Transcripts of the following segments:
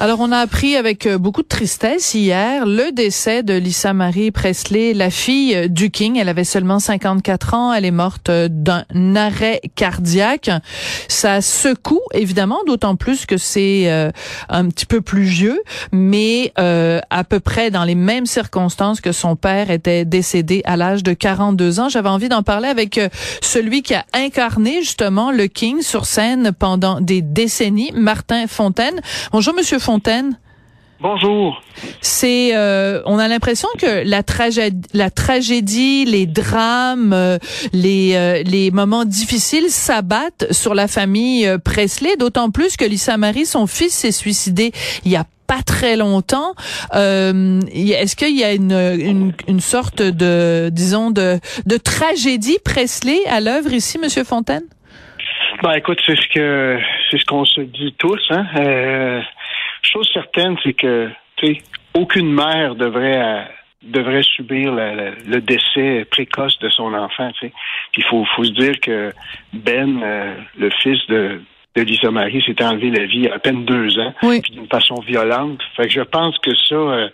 Alors, on a appris avec euh, beaucoup de tristesse hier le décès de Lisa Marie Presley, la fille euh, du King. Elle avait seulement 54 ans. Elle est morte euh, d'un arrêt cardiaque. Ça secoue, évidemment, d'autant plus que c'est un petit peu plus vieux, mais à peu près dans les mêmes circonstances que son père était décédé à l'âge de 42 ans. J'avais envie d'en parler avec celui qui a incarné justement le King sur scène pendant des décennies, Martin Fontaine. Bonjour, Monsieur Fontaine. Bonjour. C'est, euh, on a l'impression que la tragédie, la tragédie, les drames, euh, les euh, les moments difficiles s'abattent sur la famille Presley. D'autant plus que Lisa Marie, son fils, s'est suicidé il y a pas très longtemps. Est-ce qu'il y a une, une, une, sorte de, disons, de, de tragédie Presley à l'œuvre ici, Monsieur Fontaine? Ben, écoute, c'est ce que c'est ce qu'on se dit tous. Hein? Chose certaine, c'est que aucune mère devrait euh, devrait subir le décès précoce de son enfant. Il faut, faut se dire que Ben, euh, le fils de, de Lisa Marie, s'est enlevé la vie à peine deux ans, d'une façon violente. Fait que je pense que ça, euh,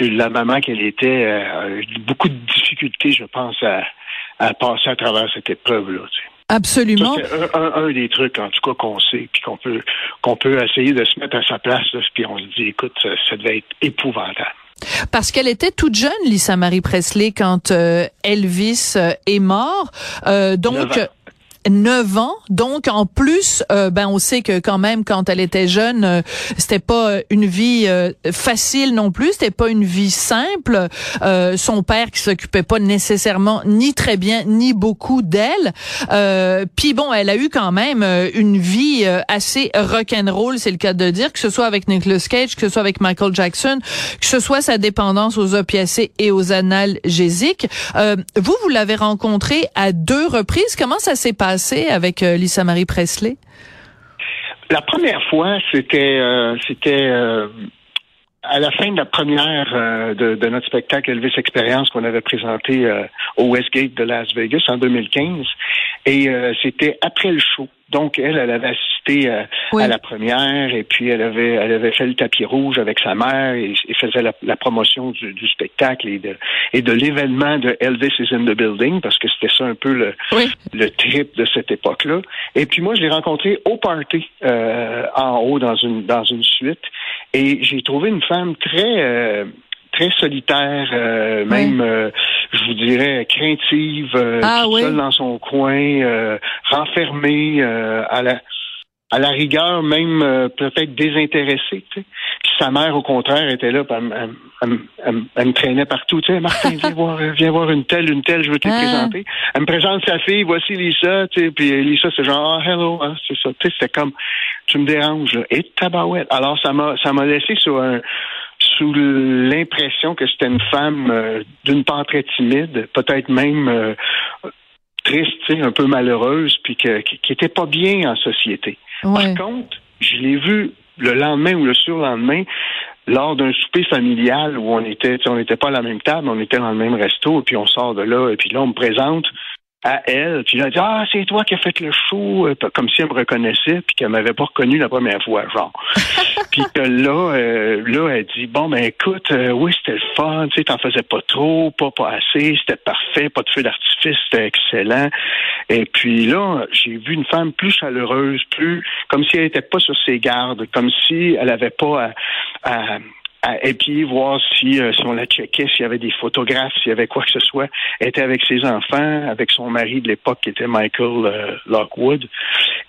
la maman qu'elle était, a eu beaucoup de difficultés, je pense, à, à passer à travers cette épreuve-là. Absolument. C'est un, des trucs, en tout cas, qu'on sait, puis qu'on peut, qu'on peut essayer de se mettre à sa place, puis on se dit, écoute, ça, devait être épouvantable. Parce qu'elle était toute jeune, Lisa Marie Presley, quand euh, Elvis euh, est mort. Euh, donc, 9 ans. Donc, en plus, euh, ben, on sait que quand même, quand elle était jeune, euh, c'était pas une vie euh, facile non plus. C'était pas une vie simple. son père qui s'occupait pas nécessairement ni très bien ni beaucoup d'elle. Puis bon, elle a eu quand même une vie assez rock'n'roll, c'est le cas de dire, que ce soit avec Nicolas Cage, que ce soit avec Michael Jackson, que ce soit sa dépendance aux opiacés et aux analgésiques. vous, vous l'avez rencontré à deux reprises. Comment ça s'est passé? Avec euh, Lisa Marie Presley? La première fois, c'était euh, euh, à la fin de la première de, notre spectacle Elvis Experience qu'on avait présenté au Westgate de Las Vegas en 2015. Et c'était après le show. Donc, elle, elle avait assisté euh, à la première et puis elle avait, elle avait fait le tapis rouge avec sa mère et, faisait la, promotion du, spectacle et de, et de l'événement de Elvis is in the building parce que c'était ça un peu le, le trip de cette époque-là. Et puis moi, je l'ai rencontré au party euh, en haut dans une, dans une suite et j'ai trouvé une femme très... Euh, très solitaire, euh, même, euh, je vous dirais, craintive, euh, ah seule dans son coin, renfermée à la à la rigueur, même peut-être désintéressée. Tu sais. Puis sa mère, au contraire, était là, elle, me traînait partout. Tu sais, Martin, viens voir, viens voir une telle, une telle, je veux te ah. présenter. Elle me présente sa fille, voici Lisa. Tu sais, puis Lisa, c'est genre, ah, hello, hein, c'est ça. Tu sais, c'était comme, tu me déranges, là. Et tabarouette. Alors, ça m'a, ça m'a laissé sur un, sous l'impression que c'était une femme euh, d'une part très timide, peut-être même euh, triste, un peu malheureuse, puis que, qui, était pas bien en société. Par contre, je l'ai vue le lendemain ou le surlendemain lors d'un souper familial où on était, on n'était pas à la même table, on était dans le même resto, et puis on sort de là, et puis là on me présente à elle. Puis elle a dit Ah, c'est toi qui as fait le show, euh, comme si elle me reconnaissait, puis qu'elle m'avait pas reconnu la première fois, genre. puis que là, euh, là, elle dit Bon, ben écoute, euh, oui, c'était le fun, tu sais, t'en faisais pas trop, pas pas assez, c'était parfait, pas de feu d'artifice, c'était excellent. Et puis là, j'ai vu une femme plus chaleureuse, plus comme si elle était pas sur ses gardes, comme si elle avait pas à et puis voir si, euh, si on la checkait, s'il y avait des photographes, s'il y avait quoi que ce soit. Elle était avec ses enfants, avec son mari de l'époque qui était Michael euh, Lockwood.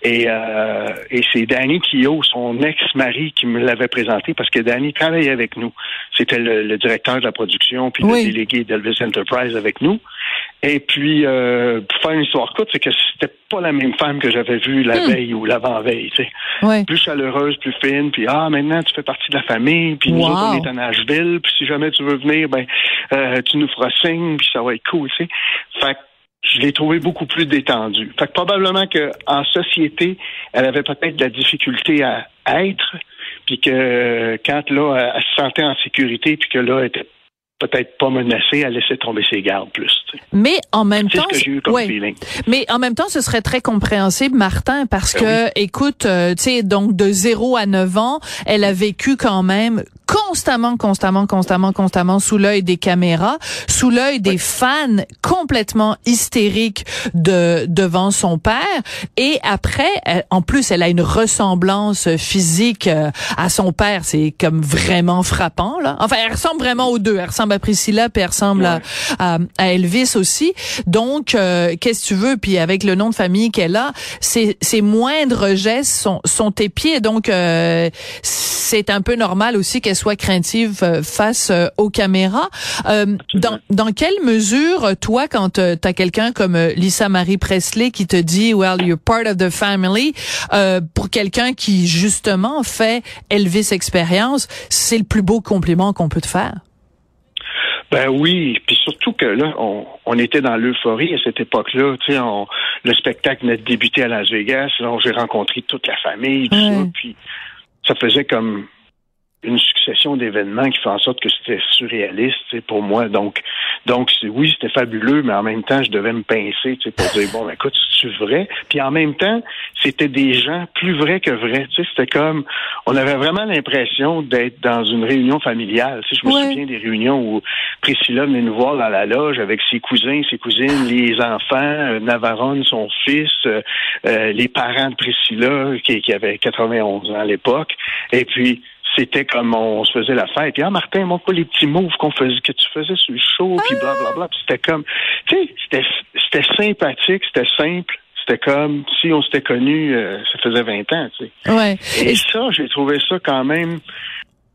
Et, euh, et c'est Danny Kio, son ex-mari, qui me l'avait présenté parce que Danny travaillait avec nous. C'était le, directeur de la production puis le délégué d'Elvis Enterprise avec nous. Et puis, euh, pour faire une histoire courte, c'est que c'était pas la même femme que j'avais vue la hmm. veille ou l'avant-veille, tu sais. Plus chaleureuse, plus fine, puis ah, maintenant, tu fais partie de la famille, puis nous autres, on est à Nashville, puis si jamais tu veux venir, ben, euh, tu nous feras signe, puis ça va être cool, tu sais. Fait je l'ai trouvé beaucoup plus détendue. Fait que probablement qu'en société, elle avait peut-être de la difficulté à être, puis que quand là, elle se sentait en sécurité, puis que là, elle était peut-être pas menacée à laisser tomber ses gardes plus. Mais en même temps, ce que j'ai eu comme feeling. Mais en même temps, ce serait très compréhensible, Martin, parce ben que, écoute, euh, tu sais, donc de 0 à 9 ans, elle a vécu quand même constamment, constamment, constamment, constamment sous l'œil des caméras, sous l'œil des fans complètement hystériques de devant son père. Et après, en plus, elle a une ressemblance physique euh, à son père. C'est comme vraiment frappant là. Enfin, elle ressemble vraiment aux deux. Elle ressemble à Priscilla, puis elle ressemble à, à, Elvis aussi. Donc, euh, qu'est-ce que tu veux? Puis avec le nom de famille qu'elle a, ses, ses moindres gestes sont, sont épiés. Donc, euh, c'est un peu normal aussi qu'elle soit craintive euh, face euh, aux caméras. Euh, dans, dans quelle mesure, toi, quand tu as quelqu'un comme Lisa Marie Presley qui te dit, well, you're part of the family, pour quelqu'un qui justement fait Elvis expérience, c'est le plus beau compliment qu'on peut te faire? Ben oui, puis surtout que là, on, on était dans l'euphorie à cette époque-là. Tu sais, le spectacle venait de débuter à Las Vegas. Là, j'ai rencontré toute la famille, tout ça. Puis ça faisait comme une succession d'événements qui fait en sorte que c'était surréaliste pour moi. Donc, donc oui, c'était fabuleux, mais en même temps, je devais me pincer pour dire bon, ben, écoute, c'est vrai? Puis en même temps, c'était des gens plus vrais que vrais. C'était comme on avait vraiment l'impression d'être dans une réunion familiale. je me souviens des réunions où Priscilla venait nous voir dans la loge avec ses cousins, ses cousines, les enfants, euh, Navarone, son fils, euh, euh, les parents de Priscilla qui, qui avait 91 ans à l'époque. Et puis c'était comme on se faisait la fête. Puis, ah, Martin, montre pas les petits moves qu'on faisait, que tu faisais sur le show, puis blablabla. Puis c'était comme, tu sais, c'était, c'était sympathique, c'était simple. C'était comme si on s'était connus, euh, ça faisait 20 ans, tu sais. Ouais. Et, ça, j'ai trouvé ça quand même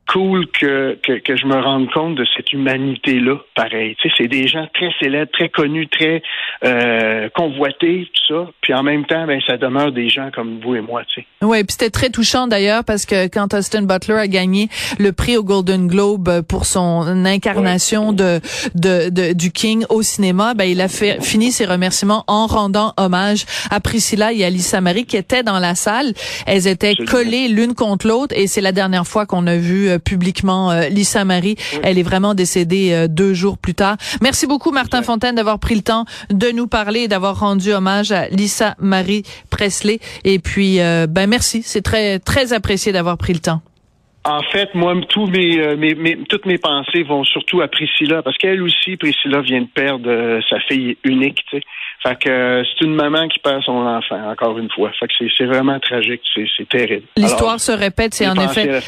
cool que, que, que, je me rende compte de cette humanité-là, pareil. Tu sais, c'est des gens très célèbres, très connus, très euh, convoités, tout ça. Puis en même temps, ben, ça demeure des gens comme vous et moi, tu sais. Oui, puis c'était très touchant d'ailleurs parce que quand Austin Butler a gagné le prix au Golden Globe pour son incarnation de, de, de, du King au cinéma, ben, il a fait, fini ses remerciements en rendant hommage à Priscilla et à Lisa Marie qui étaient dans la salle. Elles étaient collées l'une contre l'autre et c'est la dernière fois qu'on a vu euh, publiquement euh, Lisa Marie. Elle est vraiment décédée euh, deux jours plus tard. Merci beaucoup Martin Fontaine d'avoir pris le temps de nous parler et d'avoir rendu hommage à Lisa Marie Presley. Et puis, ben merci, c'est très très apprécié d'avoir pris le temps. En fait, moi, tous mes, mes, toutes mes pensées vont surtout à Priscilla, parce qu'elle aussi, Priscilla vient de perdre sa fille unique. Tu sais. Fait que euh, c'est une maman qui perd son enfant, encore une fois. Fait que c'est vraiment tragique, c'est terrible. L'histoire se répète, c'est en effet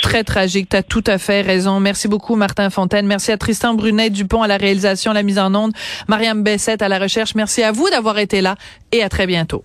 très tragique. Tu as tout à fait raison. Merci beaucoup, Martin Fontaine. Merci à Tristan Brunet Dupont à la réalisation, la mise en onde, Mariam Bessette à la recherche. Merci à vous d'avoir été là et à très bientôt.